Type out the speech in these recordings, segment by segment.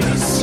Tampers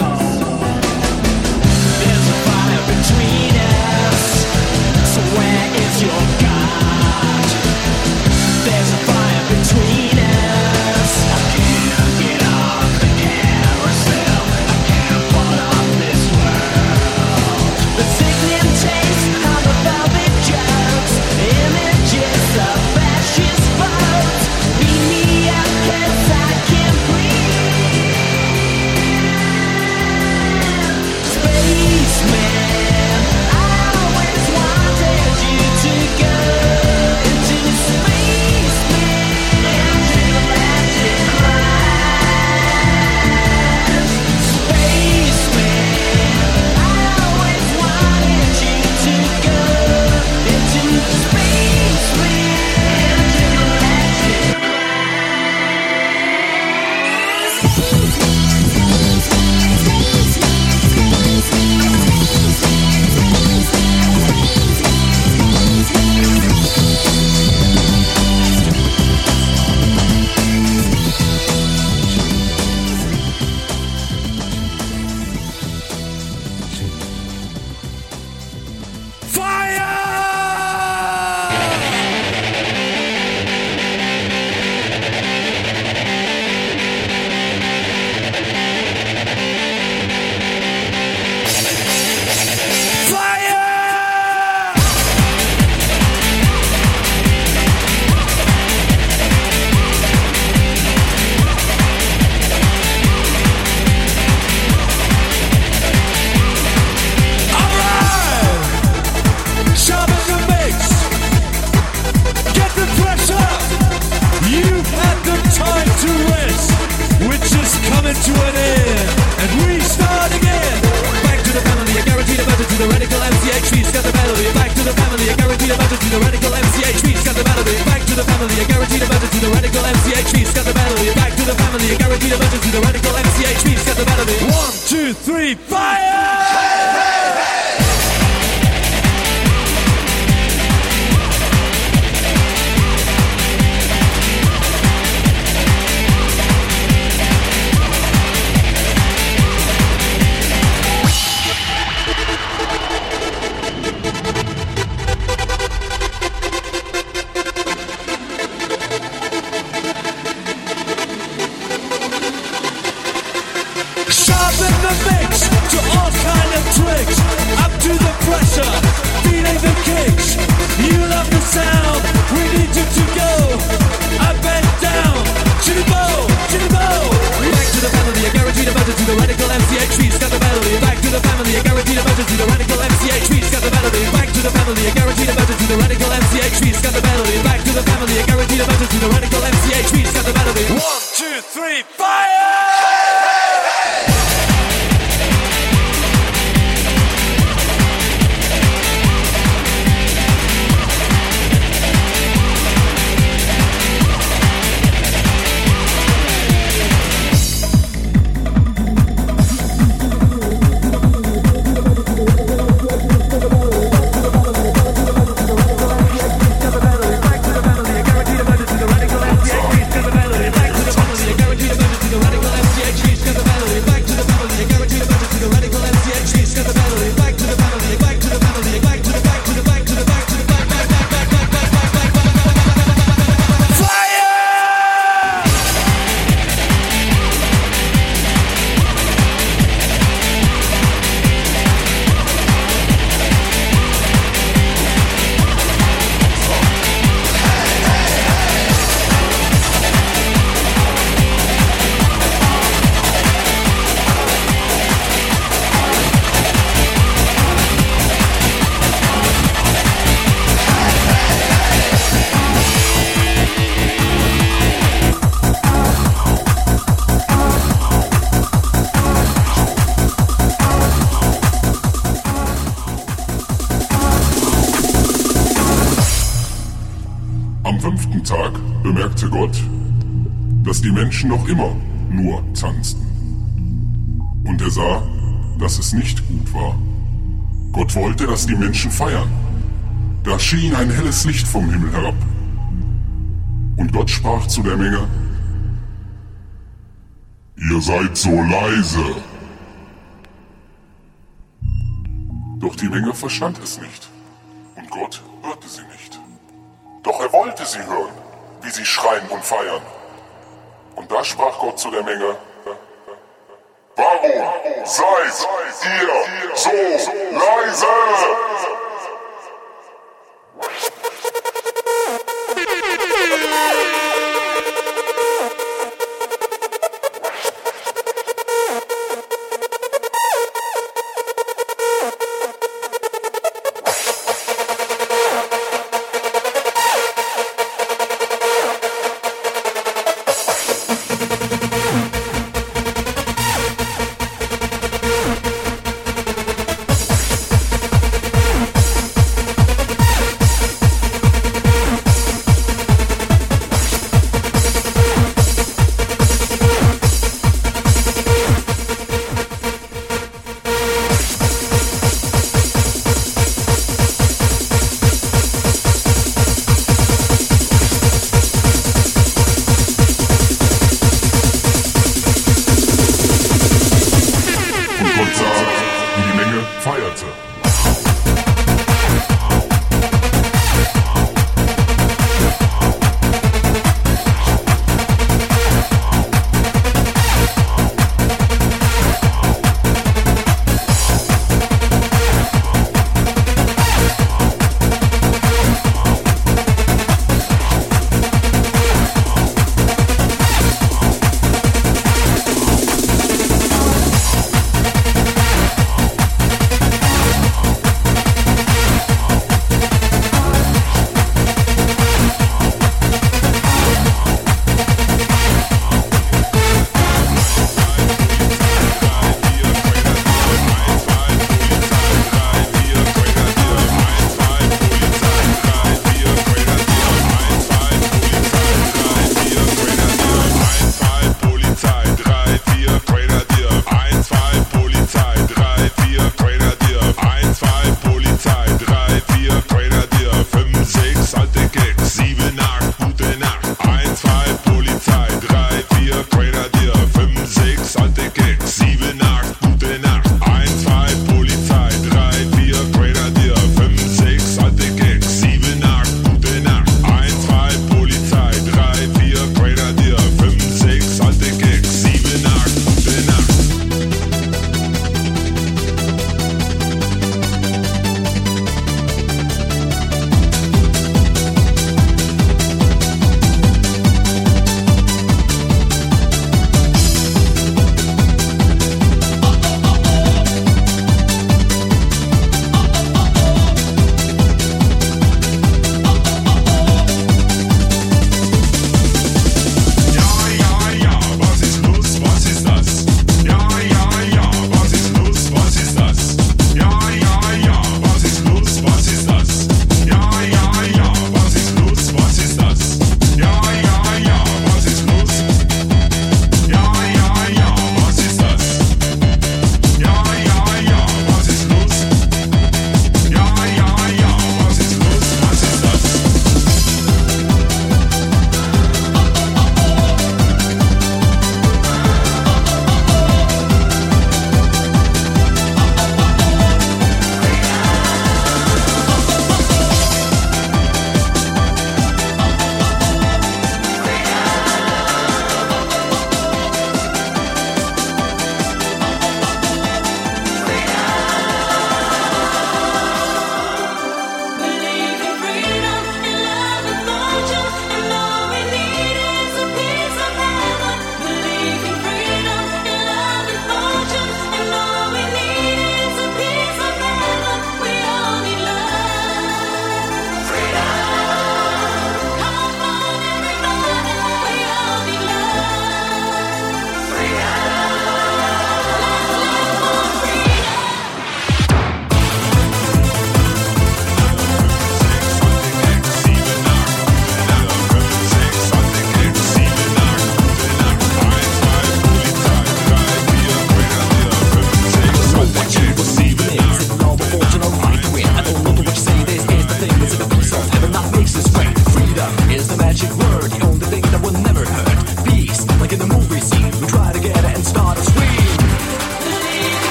dass die Menschen feiern. Da schien ein helles Licht vom Himmel herab. Und Gott sprach zu der Menge, Ihr seid so leise. Doch die Menge verstand es nicht. Und Gott hörte sie nicht. Doch er wollte sie hören, wie sie schreien und feiern. Und da sprach Gott zu der Menge, Warum seid ihr so leise?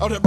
Mothership. Out here,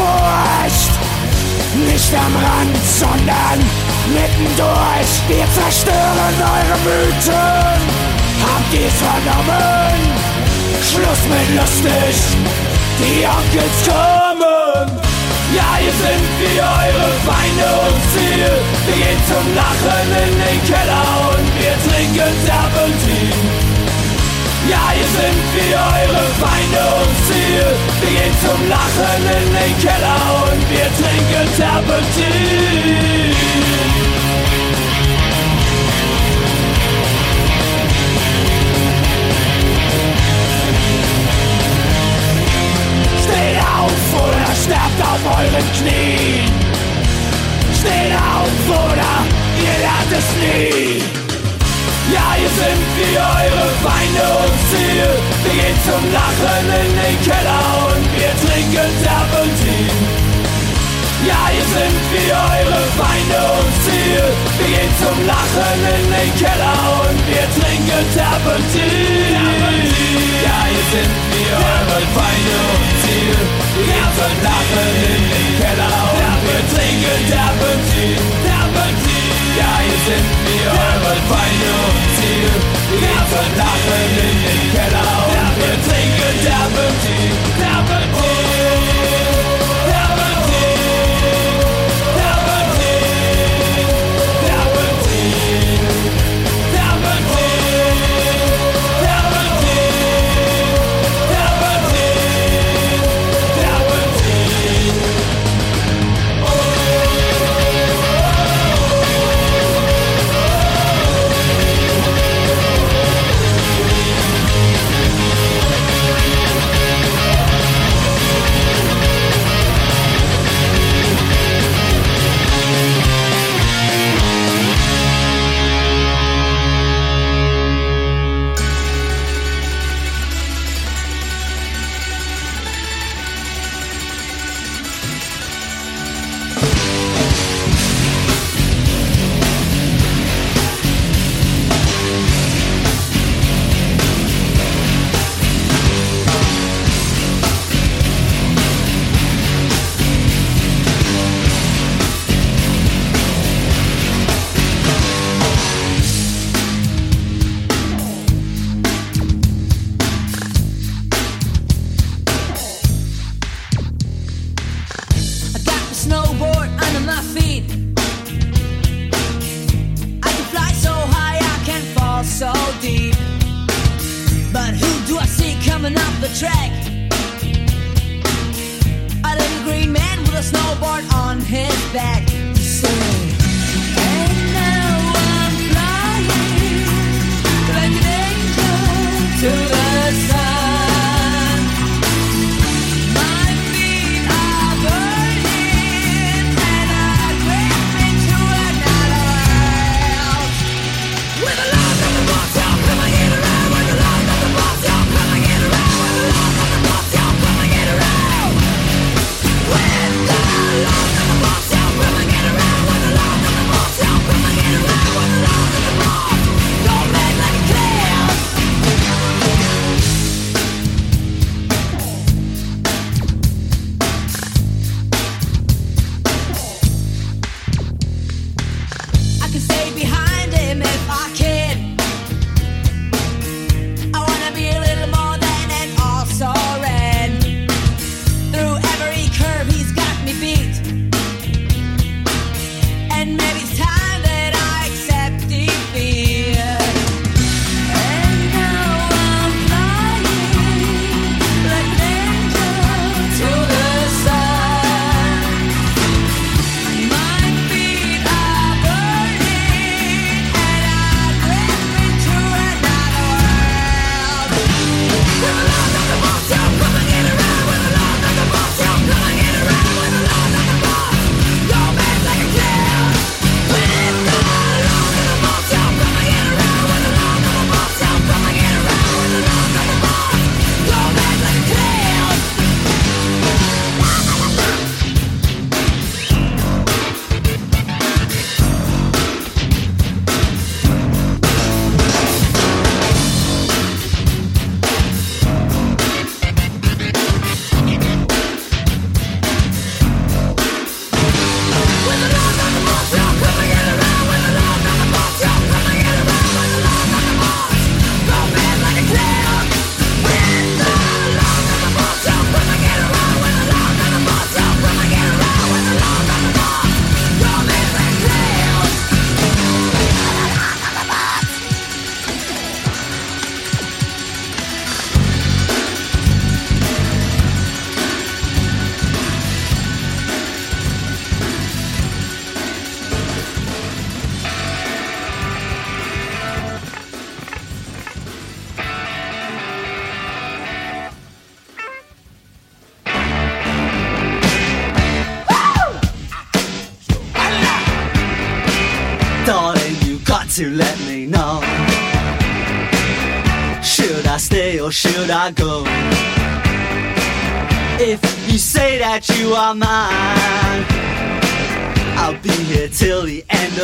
Furcht. Nicht am Rand, sondern mittendurch. Wir zerstören eure Mythen. Habt ihr's vernommen? Schluss mit lustig, die Onkels kommen. Ja, hier sind wir eure Feinde und Ziel. Wir gehen zum Lachen in den Keller und wir trinken Terpentin. Ja, hier sind wir eure Feinde und Ziel. Wir gehen zum Lachen in den Keller und wir trinken Terpentin. Steht auf oder sterbt auf euren Knien. Steht auf oder ihr lernt es nie. Ja, hier sind wir eure Feinde und Ziel. Wir gehen zum Lachen in den Keller und wir trinken Terpentin. Ja, hier sind wir eure Feinde und Ziel. Wir gehen zum Lachen in den Keller und wir trinken Terpentin. Ja, hier sind wir eure Feinde und Ziel. Wir gehen zum Lachen in den Keller und wir trinken Terpentin. Terpentin. Ja, hier sind wir eure Feinde und Ziel. Wir gehen zum Lachen in den Keller und wir trinken Terpentin. Terpentin.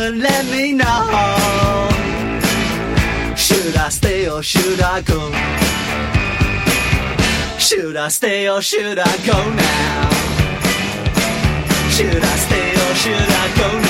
down and let me know. Should I stay or should I go? Should I stay or should I go now? Should I stay or should I go now?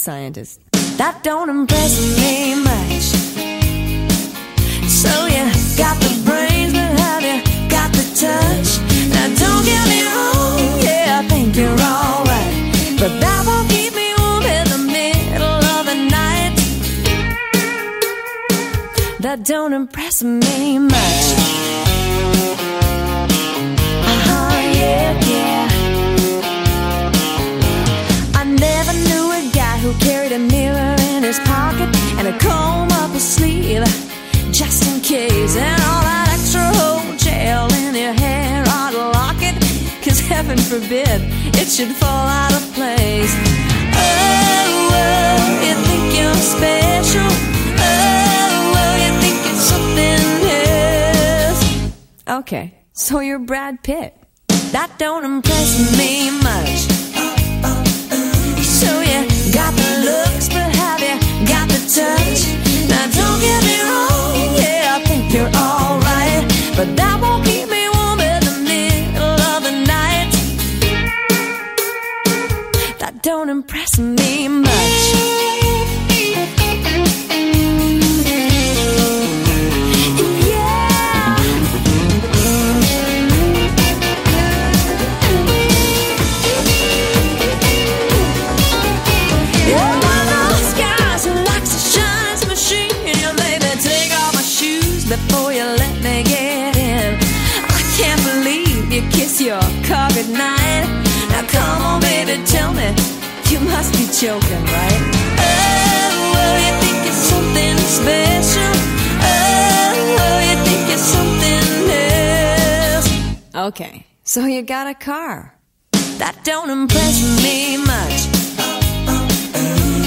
scientist. That don't impress me. forbid it should fall out of place. Oh, oh you think you're special. Oh, oh, you think it's something else. Okay, so you're Brad Pitt. That don't impress me much. So you got the looks, but have you got the touch? Now don't get me wrong, yeah, I think you're alright, but that won't keep don't impress me much. Okay, so you got a car. That don't impress me much.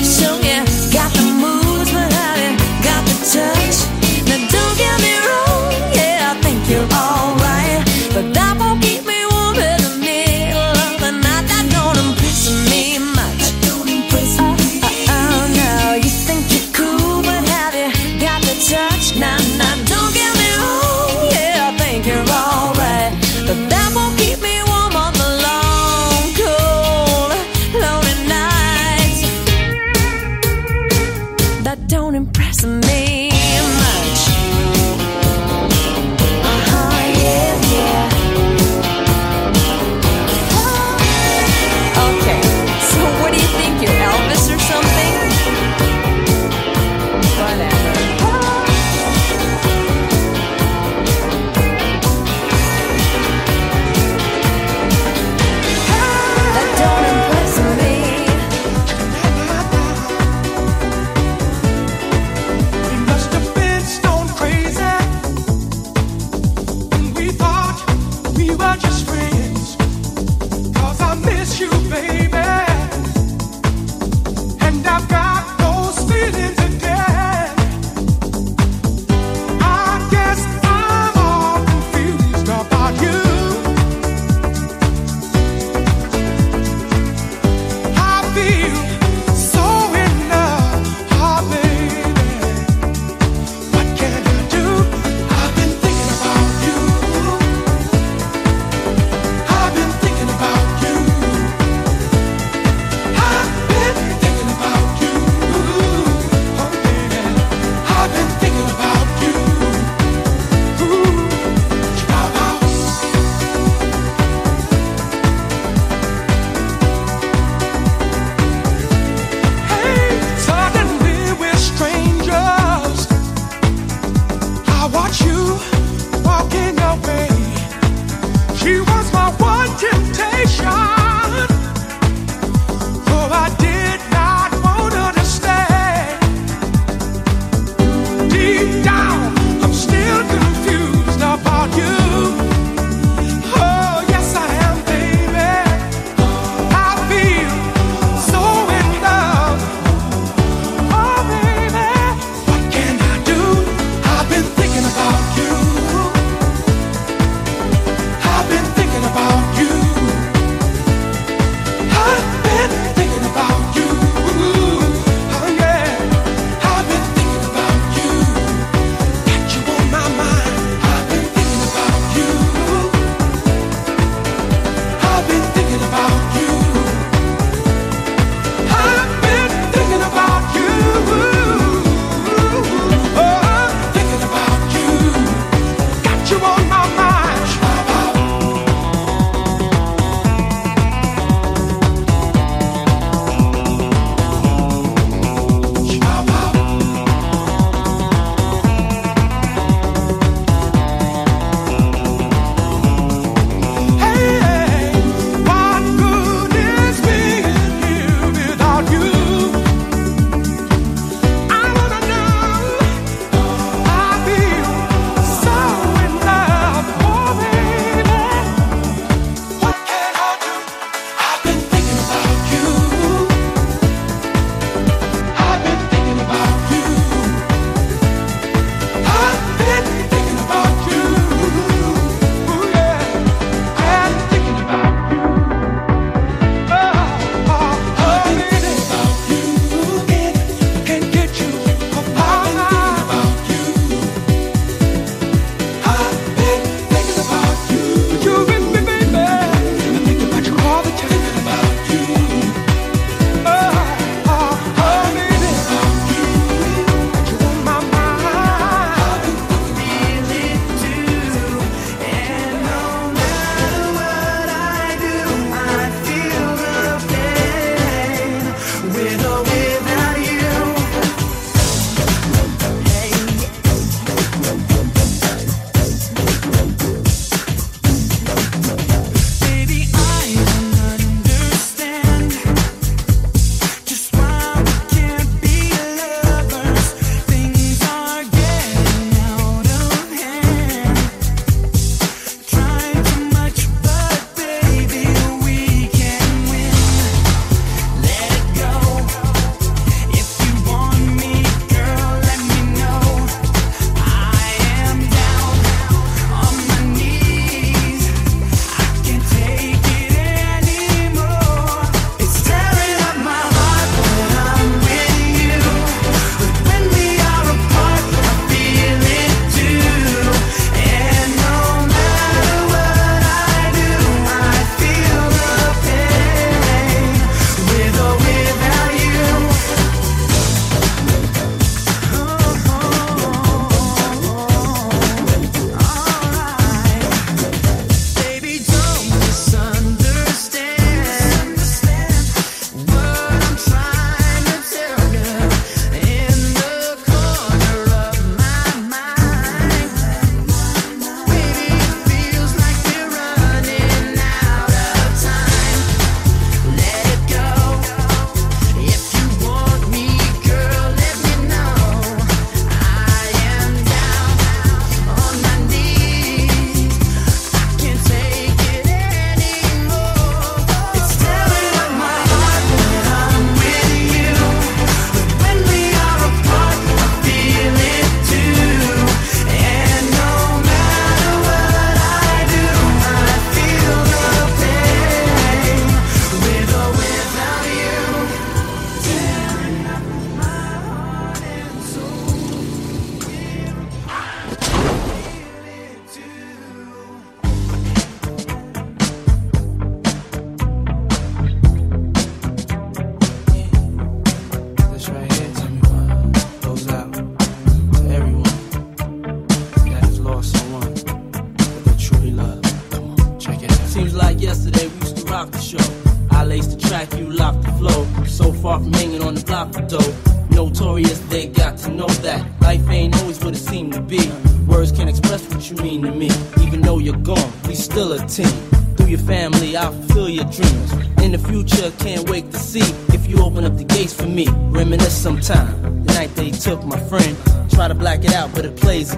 So yeah, got the moves, but I you got the touch. Now don't get me wrong, yeah, I think you're alright, but that won't keep me warm in the middle of the night. That don't impress me much. Oh, oh, oh no, you think you're cool, but have you got the touch? Nah, nah.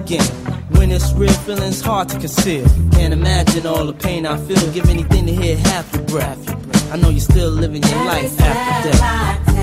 again. When it's real, feeling's hard to conceal. Can't imagine all the pain I feel. Give anything to hear half your breath. I know you're still living your life after death.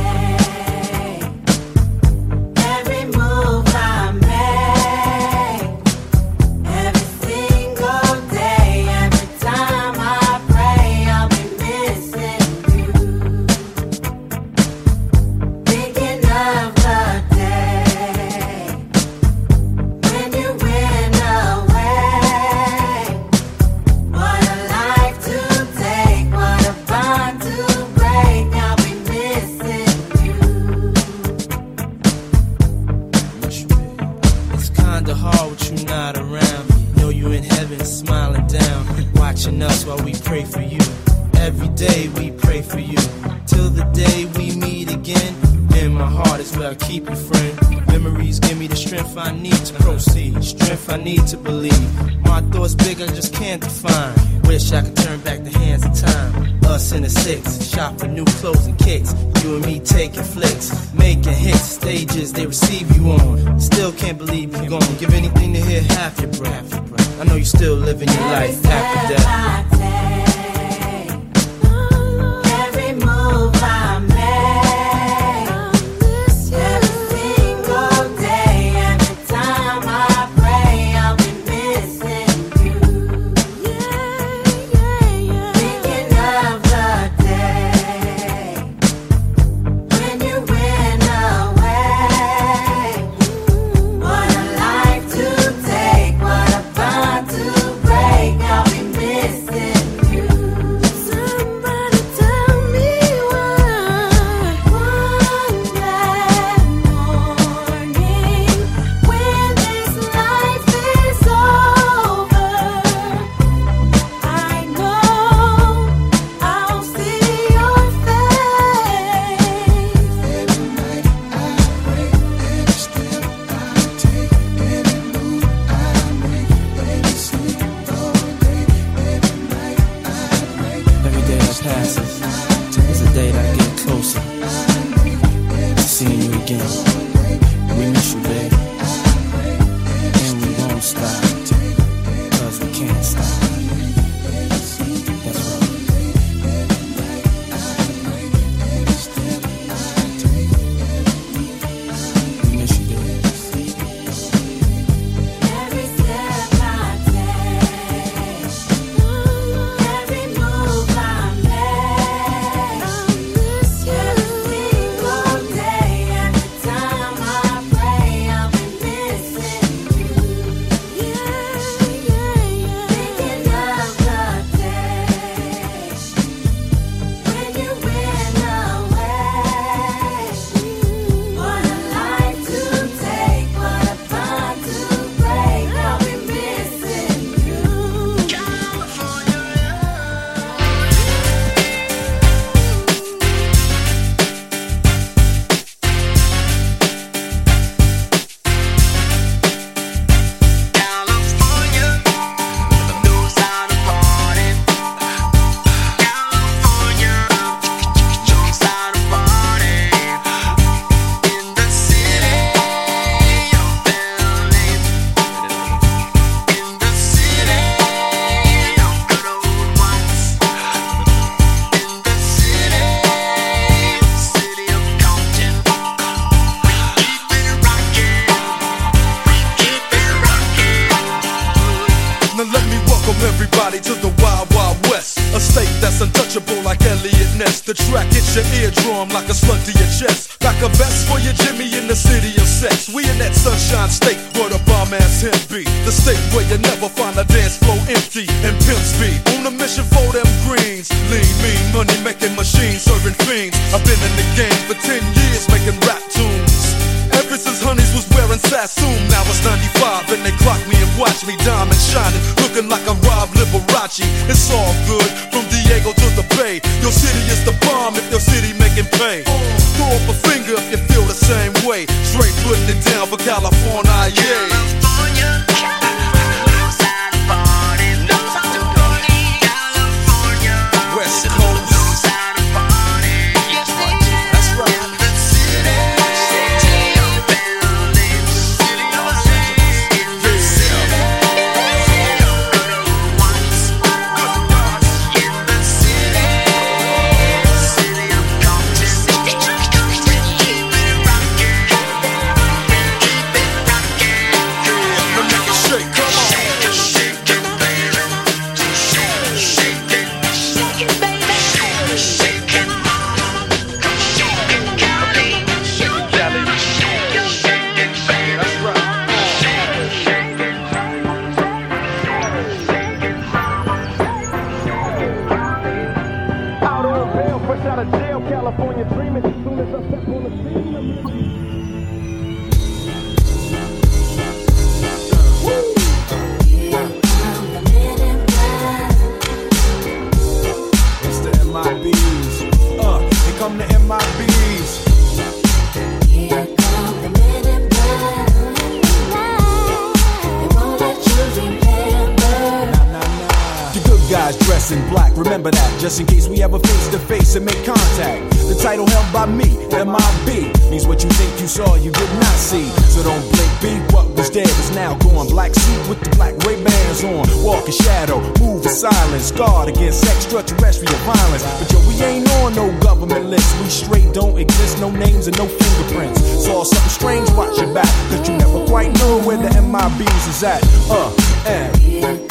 greens. Lean, mean, money making machines, serving fiends. I've been in the game for 10 years making rap tunes. Ever since Honeys was wearing Sassoon, now it's 95 and they clock me and watch me diamond shining, looking like I robbed Liberace. It's all good from Diego to the Bay. Your city is the bomb if your city making pay. Throw up a finger if you feel the same way. Straight putting it down for California, yeah. By me, MIB, means what you think you saw, you did not see. So don't blink, be what was dead is now gone. Black suit with the black Ray-Bans on, walk in shadow, move in silence, guard against extraterrestrial violence. But yo, we ain't on no government list, we straight don't exist, no names and no fingerprints. Saw something strange, watch your back, cause you never quite know where the MIBs is at. Uh, and.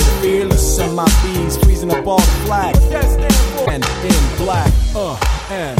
fearless. Send my bees freezing up all the flag. And in black, uh, and.